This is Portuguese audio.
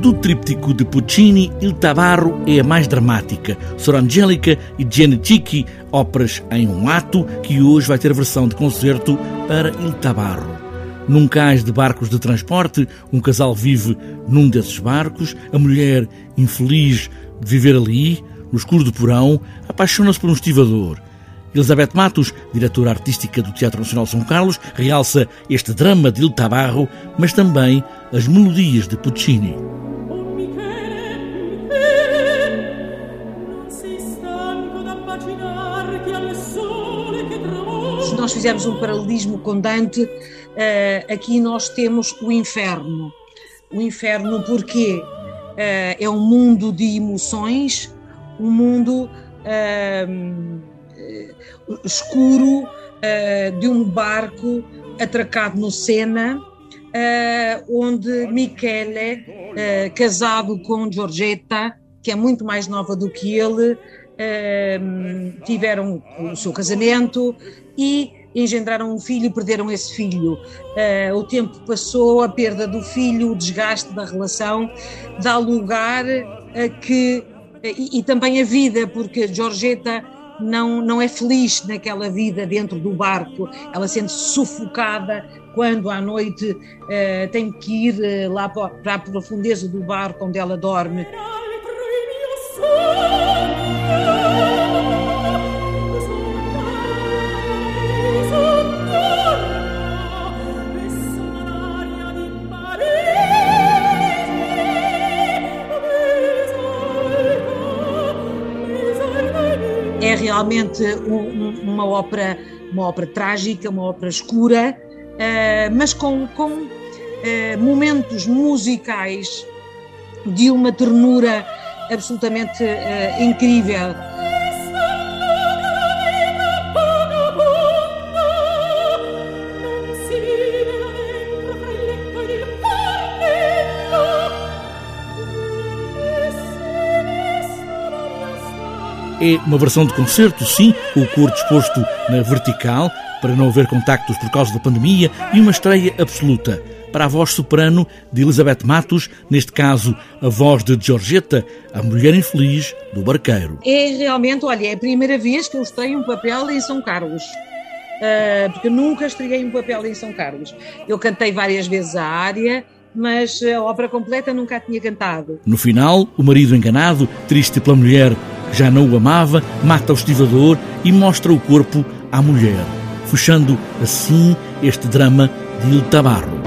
Do tríptico de Puccini, Il Tabarro é a mais dramática. Sor Angélica e Gianni óperas em um ato, que hoje vai ter versão de concerto para Il Tabarro. Num cais de barcos de transporte, um casal vive num desses barcos, a mulher, infeliz de viver ali, no escuro do porão, apaixona-se por um estivador. Elizabeth Matos, diretora artística do Teatro Nacional São Carlos, realça este drama de Il Tabarro, mas também as melodias de Puccini. Se nós fizermos um paralelismo com Dante, eh, aqui nós temos o inferno. O inferno porque eh, é um mundo de emoções, um mundo uh, escuro de um barco atracado no Sena, onde Michele, casado com Giorgetta, que é muito mais nova do que ele, tiveram o seu casamento e engendraram um filho e perderam esse filho. Uh, o tempo passou, a perda do filho, o desgaste da relação, dá lugar a que e, e, também a vida, porque Georgeta não, não é feliz naquela vida dentro do barco, ela sente -se sufocada quando à noite uh, tem que ir lá para a profundeza do barco onde ela dorme. É realmente um, uma ópera uma ópera trágica, uma ópera escura, uh, mas com, com uh, momentos musicais de uma ternura absolutamente uh, incrível. É uma versão de concerto, sim, com o cor disposto na vertical, para não haver contactos por causa da pandemia, e uma estreia absoluta para a voz soprano de Elizabeth Matos, neste caso a voz de Georgetta, a mulher infeliz do barqueiro. É realmente, olha, é a primeira vez que eu estreio um papel em São Carlos. Uh, porque nunca estreei um papel em São Carlos. Eu cantei várias vezes a área, mas a ópera completa nunca a tinha cantado. No final, o marido enganado, triste pela mulher já não o amava, mata o estivador e mostra o corpo à mulher, fechando assim este drama de Il Tabarro.